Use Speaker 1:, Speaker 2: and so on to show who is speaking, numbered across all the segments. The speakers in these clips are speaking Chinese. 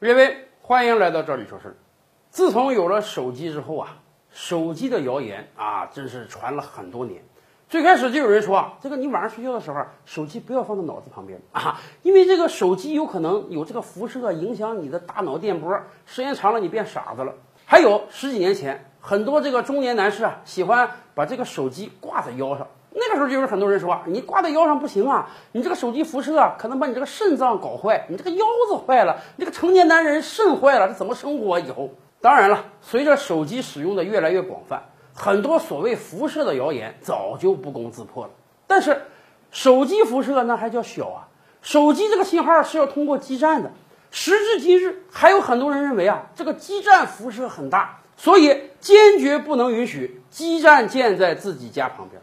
Speaker 1: 列位，欢迎来到这里说事儿。自从有了手机之后啊，手机的谣言啊，真是传了很多年。最开始就有人说啊，这个你晚上睡觉的时候，手机不要放在脑子旁边啊，因为这个手机有可能有这个辐射影响你的大脑电波，时间长了你变傻子了。还有十几年前，很多这个中年男士啊，喜欢把这个手机挂在腰上。那个时候就有很多人说啊，你挂在腰上不行啊，你这个手机辐射啊，可能把你这个肾脏搞坏，你这个腰子坏了，你这个成年男人肾坏了，这怎么生活以后？当然了，随着手机使用的越来越广泛，很多所谓辐射的谣言早就不攻自破了。但是，手机辐射那还叫小啊？手机这个信号是要通过基站的。时至今日，还有很多人认为啊，这个基站辐射很大，所以坚决不能允许基站建在自己家旁边。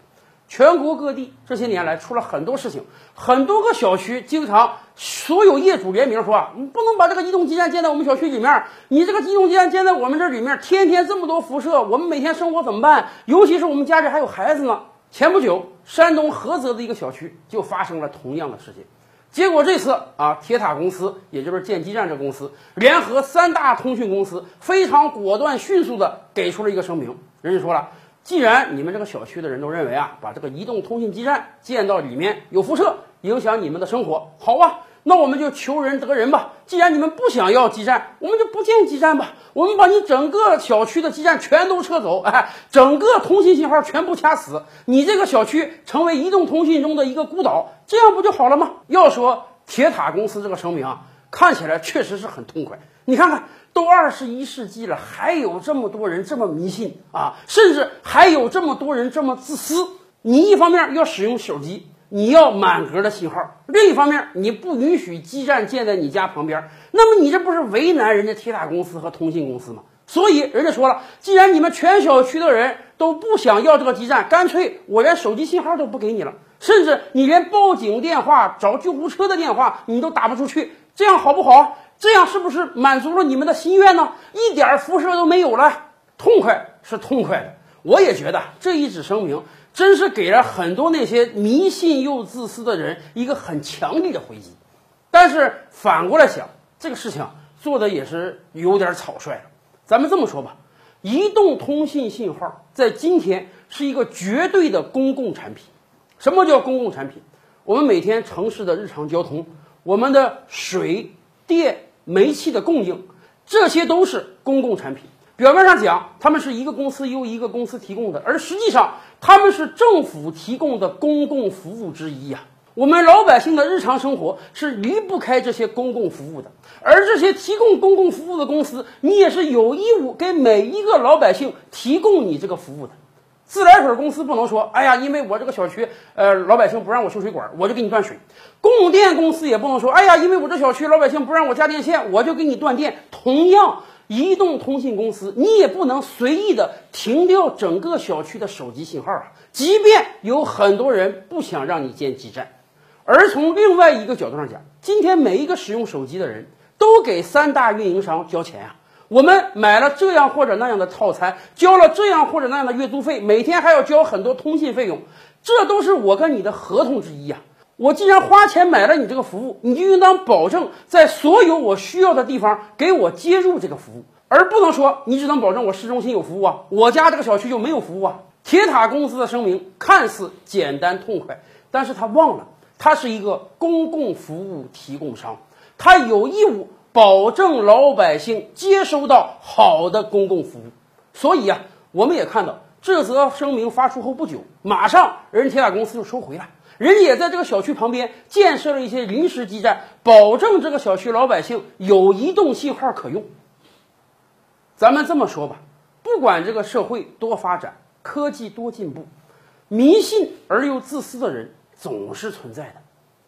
Speaker 1: 全国各地这些年来出了很多事情，很多个小区经常所有业主联名说啊，你不能把这个移动基站建在我们小区里面，你这个移动基站建在我们这里面，天天这么多辐射，我们每天生活怎么办？尤其是我们家里还有孩子呢。前不久，山东菏泽的一个小区就发生了同样的事情。结果这次啊，铁塔公司，也就是建基站这公司，联合三大通讯公司，非常果断、迅速的给出了一个声明。人家说了，既然你们这个小区的人都认为啊，把这个移动通信基站建到里面有辐射，影响你们的生活，好吧，那我们就求人得人吧。既然你们不想要基站，我们就不建基站吧。我们把你整个小区的基站全都撤走，哎，整个通信信号全部掐死，你这个小区成为移动通信中的一个孤岛，这样不就好了吗？要说铁塔公司这个声明啊，看起来确实是很痛快。你看看，都二十一世纪了，还有这么多人这么迷信啊，甚至还有这么多人这么自私。你一方面要使用手机。你要满格的信号，另一方面你不允许基站建在你家旁边，那么你这不是为难人家铁塔公司和通信公司吗？所以人家说了，既然你们全小区的人都不想要这个基站，干脆我连手机信号都不给你了，甚至你连报警电话、找救护车的电话你都打不出去，这样好不好？这样是不是满足了你们的心愿呢？一点辐射都没有了，痛快是痛快的，我也觉得这一纸声明。真是给了很多那些迷信又自私的人一个很强力的回击，但是反过来想，这个事情做的也是有点草率了。咱们这么说吧，移动通信信号在今天是一个绝对的公共产品。什么叫公共产品？我们每天城市的日常交通，我们的水电煤气的供应，这些都是公共产品。表面上讲，他们是一个公司由一个公司提供的，而实际上。他们是政府提供的公共服务之一呀，我们老百姓的日常生活是离不开这些公共服务的，而这些提供公共服务的公司，你也是有义务给每一个老百姓提供你这个服务的。自来水公司不能说，哎呀，因为我这个小区，呃，老百姓不让我修水管，我就给你断水；供电公司也不能说，哎呀，因为我这小区老百姓不让我加电线，我就给你断电。同样。移动通信公司，你也不能随意的停掉整个小区的手机信号啊！即便有很多人不想让你建基站，而从另外一个角度上讲，今天每一个使用手机的人都给三大运营商交钱啊。我们买了这样或者那样的套餐，交了这样或者那样的月租费，每天还要交很多通信费用，这都是我跟你的合同之一呀。我既然花钱买了你这个服务，你就应当保证在所有我需要的地方给我接入这个服务，而不能说你只能保证我市中心有服务啊，我家这个小区就没有服务啊。铁塔公司的声明看似简单痛快，但是他忘了，他是一个公共服务提供商，他有义务保证老百姓接收到好的公共服务。所以啊，我们也看到这则声明发出后不久，马上人铁塔公司就收回了。人也在这个小区旁边建设了一些临时基站，保证这个小区老百姓有移动信号可用。咱们这么说吧，不管这个社会多发展，科技多进步，迷信而又自私的人总是存在的。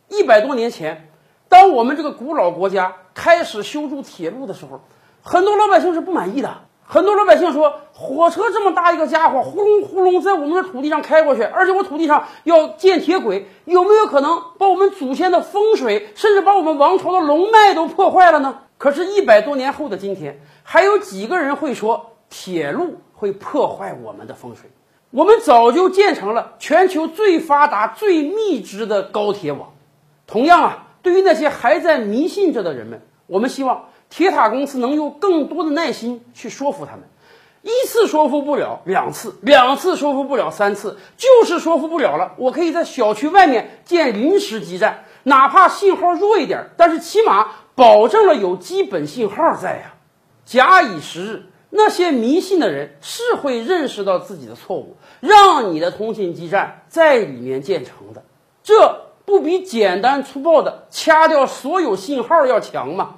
Speaker 1: 一百多年前，当我们这个古老国家开始修筑铁路的时候，很多老百姓是不满意的。很多老百姓说，火车这么大一个家伙，呼隆呼隆在我们的土地上开过去，而且我土地上要建铁轨，有没有可能把我们祖先的风水，甚至把我们王朝的龙脉都破坏了呢？可是，一百多年后的今天，还有几个人会说铁路会破坏我们的风水？我们早就建成了全球最发达、最密集的高铁网。同样啊，对于那些还在迷信着的人们，我们希望。铁塔公司能有更多的耐心去说服他们。一次说服不了，两次，两次说服不了，三次，就是说服不了了。我可以在小区外面建临时基站，哪怕信号弱一点，但是起码保证了有基本信号在呀。假以时日，那些迷信的人是会认识到自己的错误，让你的通信基站在里面建成的。这不比简单粗暴的掐掉所有信号要强吗？